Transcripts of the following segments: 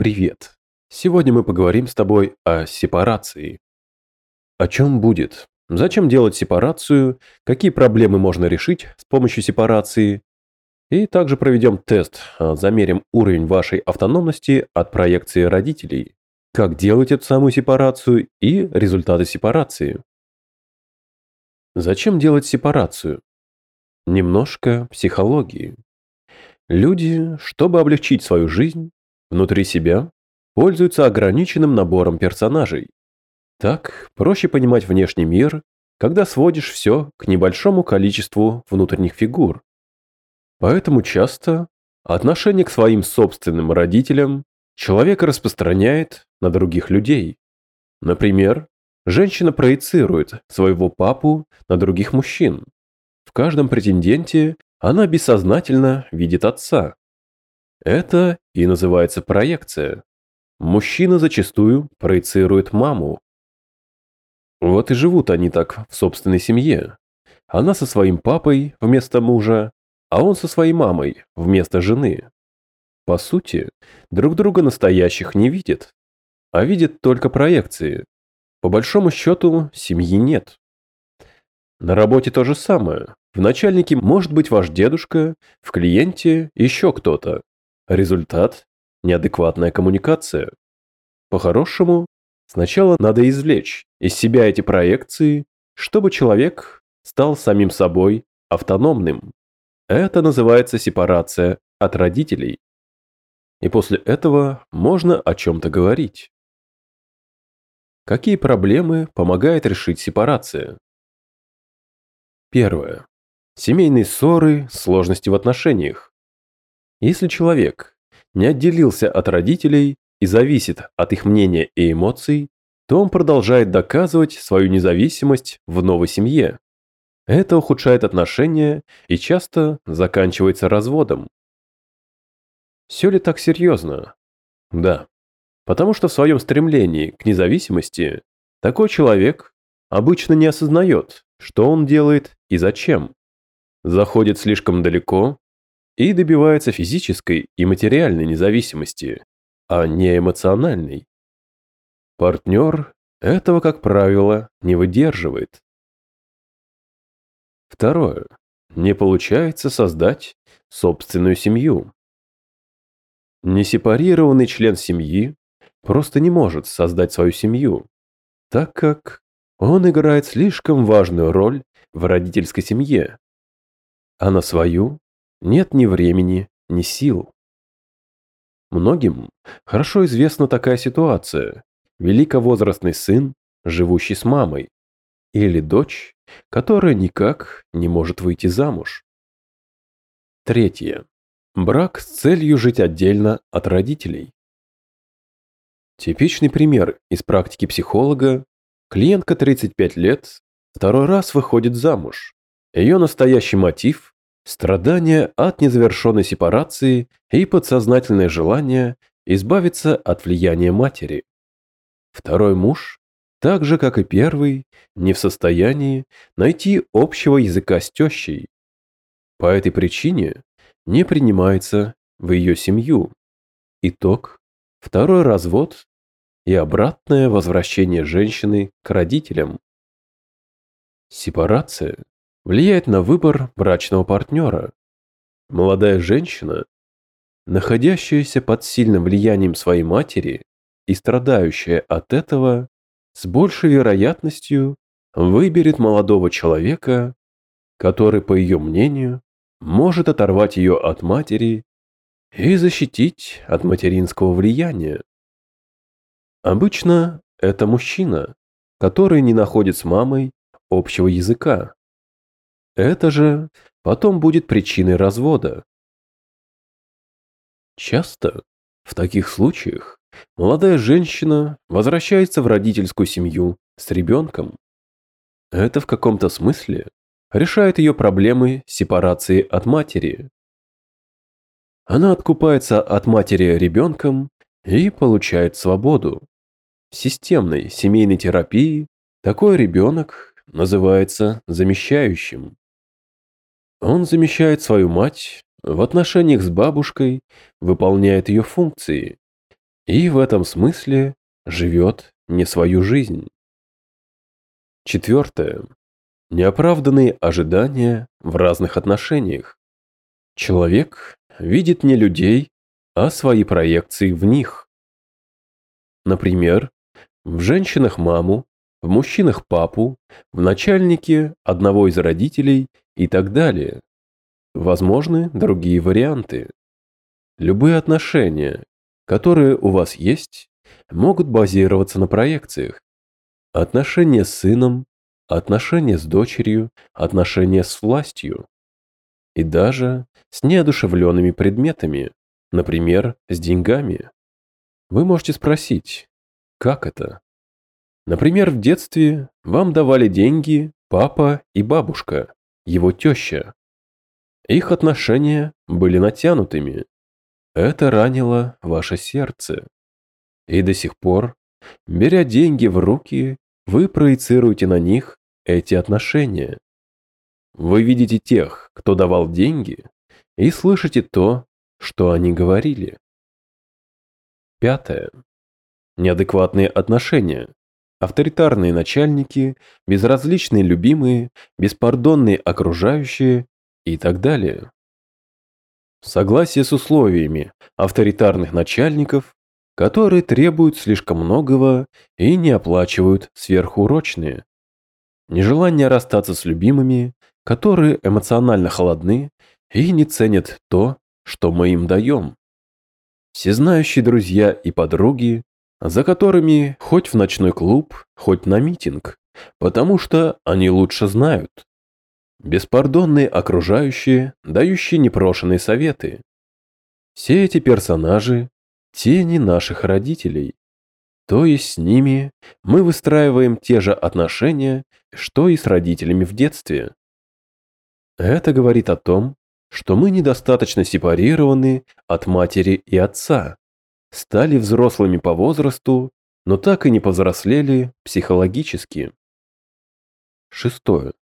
Привет! Сегодня мы поговорим с тобой о сепарации. О чем будет? Зачем делать сепарацию? Какие проблемы можно решить с помощью сепарации? И также проведем тест, а, замерим уровень вашей автономности от проекции родителей. Как делать эту самую сепарацию и результаты сепарации. Зачем делать сепарацию? Немножко психологии. Люди, чтобы облегчить свою жизнь, внутри себя пользуются ограниченным набором персонажей. Так проще понимать внешний мир, когда сводишь все к небольшому количеству внутренних фигур. Поэтому часто отношение к своим собственным родителям человек распространяет на других людей. Например, женщина проецирует своего папу на других мужчин. В каждом претенденте она бессознательно видит отца. Это и называется проекция. Мужчина зачастую проецирует маму. Вот и живут они так в собственной семье. Она со своим папой вместо мужа, а он со своей мамой вместо жены. По сути, друг друга настоящих не видят, а видят только проекции. По большому счету, семьи нет. На работе то же самое. В начальнике может быть ваш дедушка, в клиенте еще кто-то. Результат – неадекватная коммуникация. По-хорошему, сначала надо извлечь из себя эти проекции, чтобы человек стал самим собой автономным. Это называется сепарация от родителей. И после этого можно о чем-то говорить. Какие проблемы помогает решить сепарация? Первое. Семейные ссоры, сложности в отношениях. Если человек не отделился от родителей и зависит от их мнения и эмоций, то он продолжает доказывать свою независимость в новой семье. Это ухудшает отношения и часто заканчивается разводом. Все ли так серьезно? Да. Потому что в своем стремлении к независимости такой человек обычно не осознает, что он делает и зачем. Заходит слишком далеко и добивается физической и материальной независимости, а не эмоциональной. Партнер этого, как правило, не выдерживает. Второе. Не получается создать собственную семью. Несепарированный член семьи просто не может создать свою семью, так как он играет слишком важную роль в родительской семье, а на свою нет ни времени, ни сил. Многим хорошо известна такая ситуация. Великовозрастный сын, живущий с мамой, или дочь, которая никак не может выйти замуж. Третье. Брак с целью жить отдельно от родителей. Типичный пример из практики психолога. Клиентка 35 лет, второй раз выходит замуж. Ее настоящий мотив Страдания от незавершенной сепарации и подсознательное желание избавиться от влияния матери. Второй муж, так же как и первый, не в состоянии найти общего языка с тещей. По этой причине не принимается в ее семью. Итог – второй развод и обратное возвращение женщины к родителям. Сепарация влияет на выбор брачного партнера. Молодая женщина, находящаяся под сильным влиянием своей матери и страдающая от этого, с большей вероятностью выберет молодого человека, который, по ее мнению, может оторвать ее от матери и защитить от материнского влияния. Обычно это мужчина, который не находит с мамой общего языка. Это же потом будет причиной развода. Часто в таких случаях молодая женщина возвращается в родительскую семью с ребенком. Это в каком-то смысле решает ее проблемы сепарации от матери. Она откупается от матери ребенком и получает свободу. В системной семейной терапии такой ребенок называется замещающим. Он замещает свою мать, в отношениях с бабушкой выполняет ее функции. и в этом смысле живет не свою жизнь. Четвертое. Неоправданные ожидания в разных отношениях. Человек видит не людей, а свои проекции в них. Например, в женщинах маму, в мужчинах папу, в начальнике одного из родителей и так далее. Возможны другие варианты. Любые отношения, которые у вас есть, могут базироваться на проекциях. Отношения с сыном, отношения с дочерью, отношения с властью. И даже с неодушевленными предметами, например, с деньгами. Вы можете спросить, как это? Например, в детстве вам давали деньги папа и бабушка, его теща. Их отношения были натянутыми. Это ранило ваше сердце. И до сих пор, беря деньги в руки, вы проецируете на них эти отношения. Вы видите тех, кто давал деньги, и слышите то, что они говорили. Пятое. Неадекватные отношения. Авторитарные начальники, безразличные любимые, беспардонные окружающие и так далее. Согласие с условиями авторитарных начальников, которые требуют слишком многого и не оплачивают сверхурочные. Нежелание расстаться с любимыми, которые эмоционально холодны и не ценят то, что мы им даем. Всезнающие друзья и подруги, за которыми хоть в ночной клуб, хоть на митинг, потому что они лучше знают. Беспардонные окружающие, дающие непрошенные советы. Все эти персонажи – тени наших родителей. То есть с ними мы выстраиваем те же отношения, что и с родителями в детстве. Это говорит о том, что мы недостаточно сепарированы от матери и отца, стали взрослыми по возрасту, но так и не повзрослели психологически. Шестое.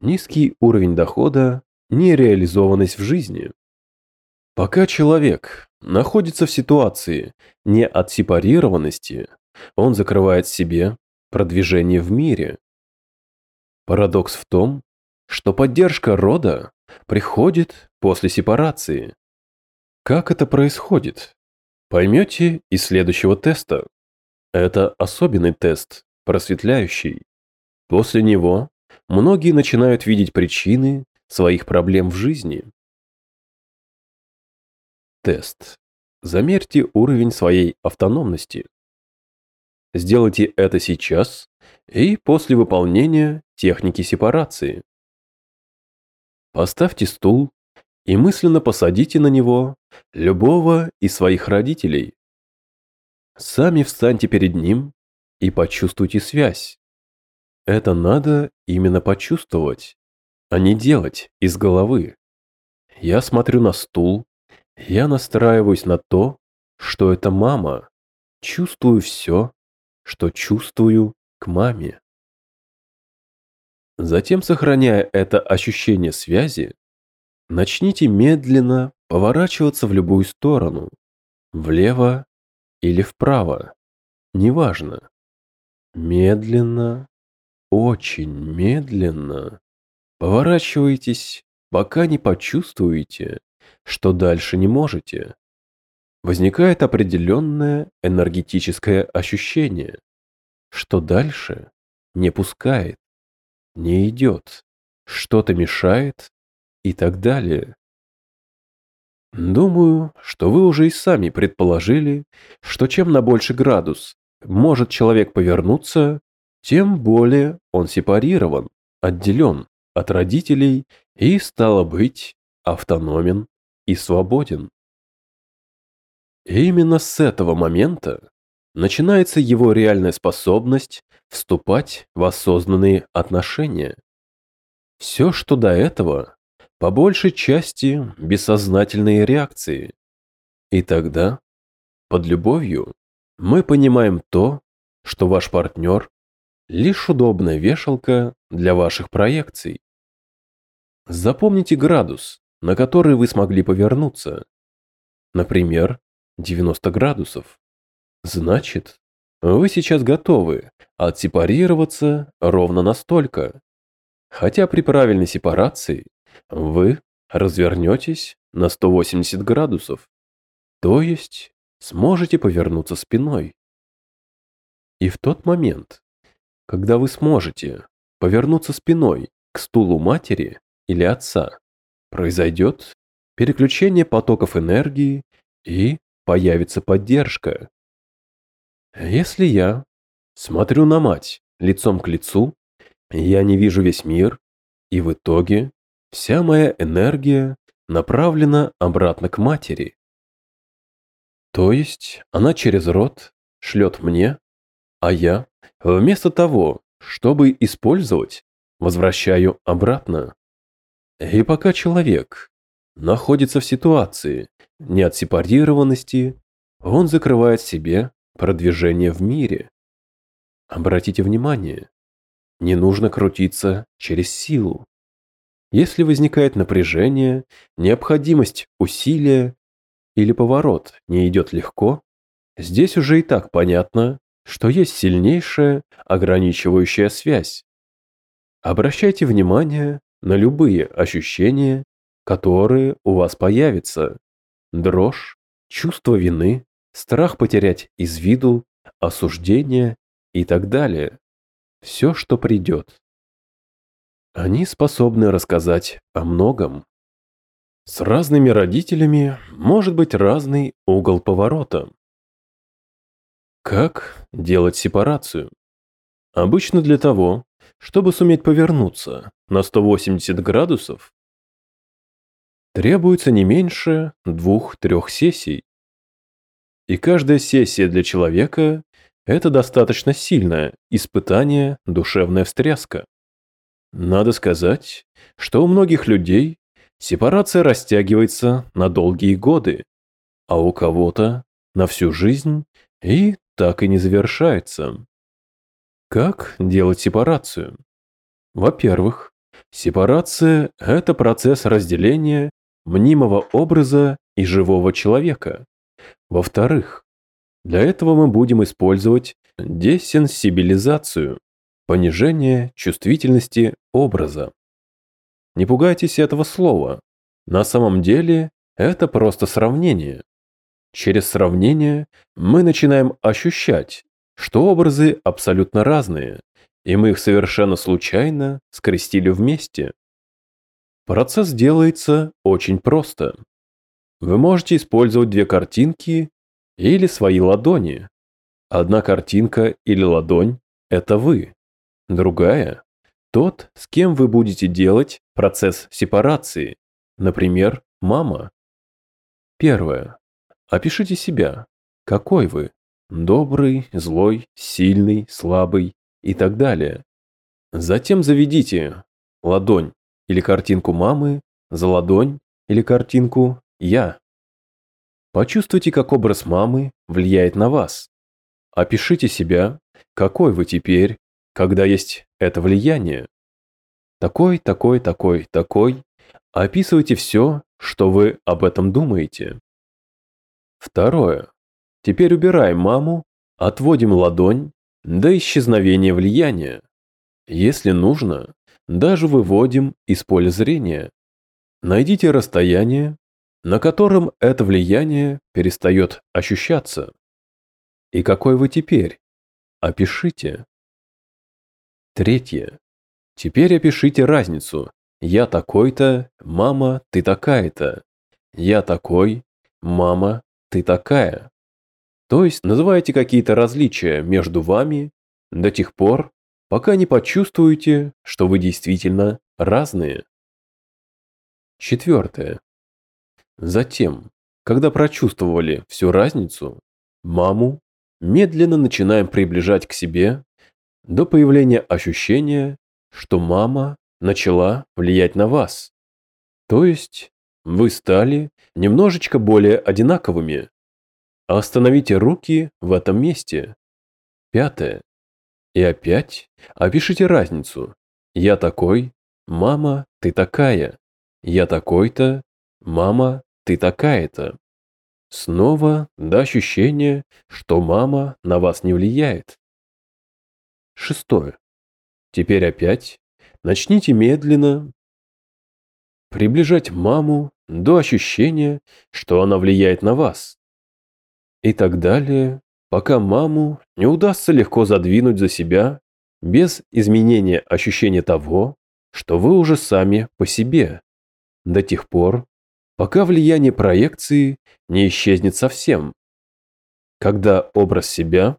Низкий уровень дохода, нереализованность в жизни. Пока человек находится в ситуации не от сепарированности, он закрывает себе продвижение в мире. Парадокс в том, что поддержка рода приходит после сепарации. Как это происходит? Поймете из следующего теста. Это особенный тест, просветляющий. После него многие начинают видеть причины своих проблем в жизни. Тест. Замерьте уровень своей автономности. Сделайте это сейчас и после выполнения техники сепарации. Поставьте стул и мысленно посадите на него любого из своих родителей. Сами встаньте перед ним и почувствуйте связь. Это надо именно почувствовать, а не делать из головы. Я смотрю на стул, я настраиваюсь на то, что это мама, чувствую все, что чувствую к маме. Затем, сохраняя это ощущение связи, начните медленно поворачиваться в любую сторону, влево или вправо, неважно. Медленно, очень медленно поворачивайтесь, пока не почувствуете, что дальше не можете. Возникает определенное энергетическое ощущение, что дальше не пускает, не идет, что-то мешает и так далее. Думаю, что вы уже и сами предположили, что чем на больше градус может человек повернуться, тем более он сепарирован, отделен от родителей и, стало быть, автономен и свободен. И именно с этого момента начинается его реальная способность вступать в осознанные отношения. Все, что до этого, по большей части бессознательные реакции. И тогда, под любовью, мы понимаем то, что ваш партнер лишь удобная вешалка для ваших проекций. Запомните градус, на который вы смогли повернуться. Например, 90 градусов. Значит, вы сейчас готовы отсепарироваться ровно настолько. Хотя при правильной сепарации вы развернетесь на 180 градусов, то есть сможете повернуться спиной. И в тот момент, когда вы сможете повернуться спиной к стулу матери или отца, произойдет переключение потоков энергии и появится поддержка. Если я смотрю на мать лицом к лицу, я не вижу весь мир, и в итоге вся моя энергия направлена обратно к матери. То есть она через рот шлет мне, а я, вместо того, чтобы использовать, возвращаю обратно. И пока человек находится в ситуации неотсепарированности, он закрывает себе продвижение в мире. Обратите внимание, не нужно крутиться через силу. Если возникает напряжение, необходимость усилия или поворот не идет легко, здесь уже и так понятно, что есть сильнейшая ограничивающая связь. Обращайте внимание на любые ощущения, которые у вас появятся. Дрожь, чувство вины, страх потерять из виду, осуждение и так далее. Все, что придет. Они способны рассказать о многом. С разными родителями может быть разный угол поворота. Как делать сепарацию? Обычно для того, чтобы суметь повернуться на 180 градусов, требуется не меньше двух-трех сессий. И каждая сессия для человека – это достаточно сильное испытание, душевная встряска. Надо сказать, что у многих людей сепарация растягивается на долгие годы, а у кого-то на всю жизнь и так и не завершается. Как делать сепарацию? Во-первых, сепарация – это процесс разделения мнимого образа и живого человека. Во-вторых, для этого мы будем использовать десенсибилизацию, понижение чувствительности образа. Не пугайтесь этого слова. На самом деле это просто сравнение. Через сравнение мы начинаем ощущать, что образы абсолютно разные, и мы их совершенно случайно скрестили вместе. Процесс делается очень просто. Вы можете использовать две картинки или свои ладони. Одна картинка или ладонь – это вы. Другая – тот, с кем вы будете делать процесс сепарации. Например, мама. Первое. Опишите себя. Какой вы? Добрый, злой, сильный, слабый и так далее. Затем заведите ладонь или картинку мамы за ладонь или картинку «я». Почувствуйте, как образ мамы влияет на вас. Опишите себя, какой вы теперь, когда есть это влияние. Такой, такой, такой, такой. Описывайте все, что вы об этом думаете. Второе. Теперь убираем маму, отводим ладонь до исчезновения влияния. Если нужно, даже выводим из поля зрения. Найдите расстояние, на котором это влияние перестает ощущаться. И какой вы теперь? Опишите. Третье. Теперь опишите разницу. Я такой-то, мама, ты такая-то. Я такой, мама, ты такая. То есть называйте какие-то различия между вами до тех пор, пока не почувствуете, что вы действительно разные. Четвертое. Затем, когда прочувствовали всю разницу, маму медленно начинаем приближать к себе до появления ощущения, что мама начала влиять на вас. То есть вы стали немножечко более одинаковыми. Остановите руки в этом месте. Пятое. И опять опишите разницу. Я такой, мама, ты такая. Я такой-то, мама, ты такая-то. снова до ощущения, что мама на вас не влияет. Шестое. Теперь опять начните медленно приближать маму до ощущения, что она влияет на вас. И так далее, пока маму не удастся легко задвинуть за себя без изменения ощущения того, что вы уже сами по себе, до тех пор, пока влияние проекции не исчезнет совсем. Когда образ себя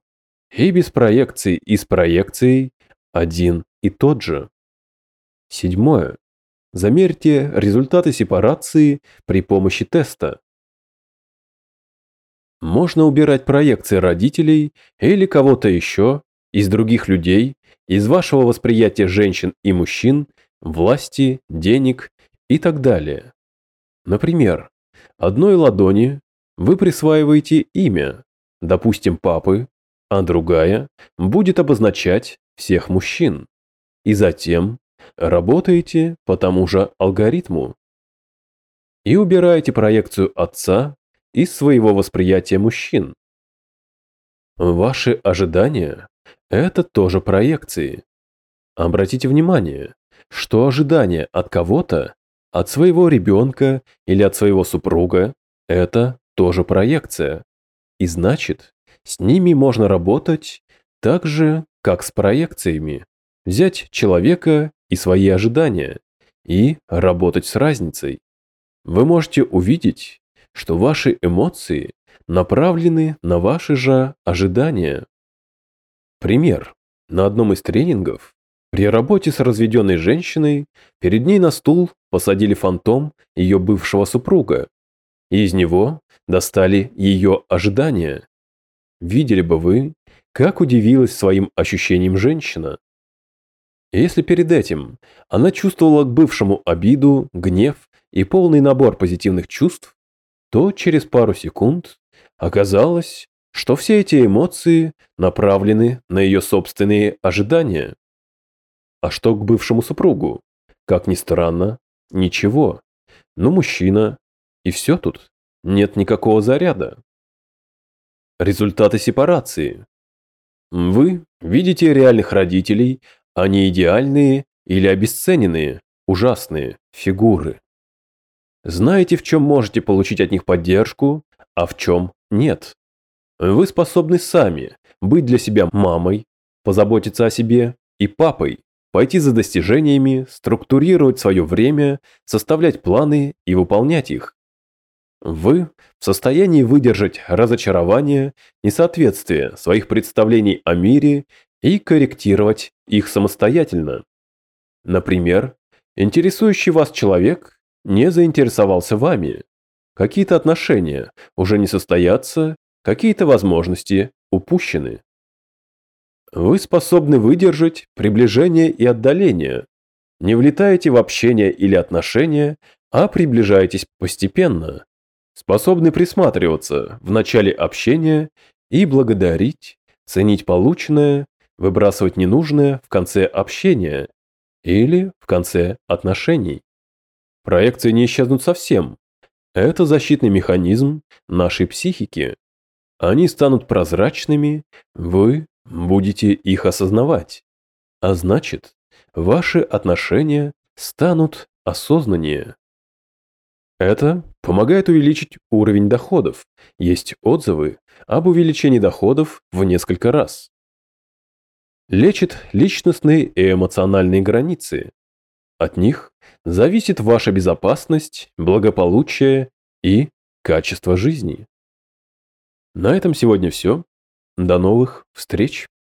и без проекции и с проекцией один и тот же. Седьмое. Замерьте результаты сепарации при помощи теста. Можно убирать проекции родителей или кого-то еще из других людей, из вашего восприятия женщин и мужчин, власти, денег и так далее. Например, одной ладони вы присваиваете имя, допустим, папы, а другая будет обозначать всех мужчин. И затем работаете по тому же алгоритму. И убираете проекцию отца из своего восприятия мужчин. Ваши ожидания – это тоже проекции. Обратите внимание, что ожидание от кого-то, от своего ребенка или от своего супруга – это тоже проекция. И значит, с ними можно работать так же, как с проекциями. Взять человека и свои ожидания и работать с разницей. Вы можете увидеть, что ваши эмоции направлены на ваши же ожидания. Пример. На одном из тренингов при работе с разведенной женщиной перед ней на стул посадили фантом ее бывшего супруга, и из него достали ее ожидания. Видели бы вы, как удивилась своим ощущением женщина. Если перед этим она чувствовала к бывшему обиду, гнев и полный набор позитивных чувств, то через пару секунд оказалось, что все эти эмоции направлены на ее собственные ожидания. А что к бывшему супругу? Как ни странно, ничего. Ну, мужчина, и все тут. Нет никакого заряда. Результаты сепарации. Вы видите реальных родителей, они идеальные или обесцененные, ужасные фигуры. Знаете, в чем можете получить от них поддержку, а в чем нет. Вы способны сами быть для себя мамой, позаботиться о себе и папой, пойти за достижениями, структурировать свое время, составлять планы и выполнять их. Вы в состоянии выдержать разочарование, несоответствие своих представлений о мире и корректировать их самостоятельно. Например, интересующий вас человек не заинтересовался вами. Какие-то отношения уже не состоятся, какие-то возможности упущены. Вы способны выдержать приближение и отдаление. Не влетаете в общение или отношения, а приближаетесь постепенно. Способны присматриваться в начале общения и благодарить, ценить полученное выбрасывать ненужное в конце общения или в конце отношений. Проекции не исчезнут совсем. Это защитный механизм нашей психики. Они станут прозрачными, вы будете их осознавать. А значит, ваши отношения станут осознаннее. Это помогает увеличить уровень доходов. Есть отзывы об увеличении доходов в несколько раз лечит личностные и эмоциональные границы. От них зависит ваша безопасность, благополучие и качество жизни. На этом сегодня все. До новых встреч!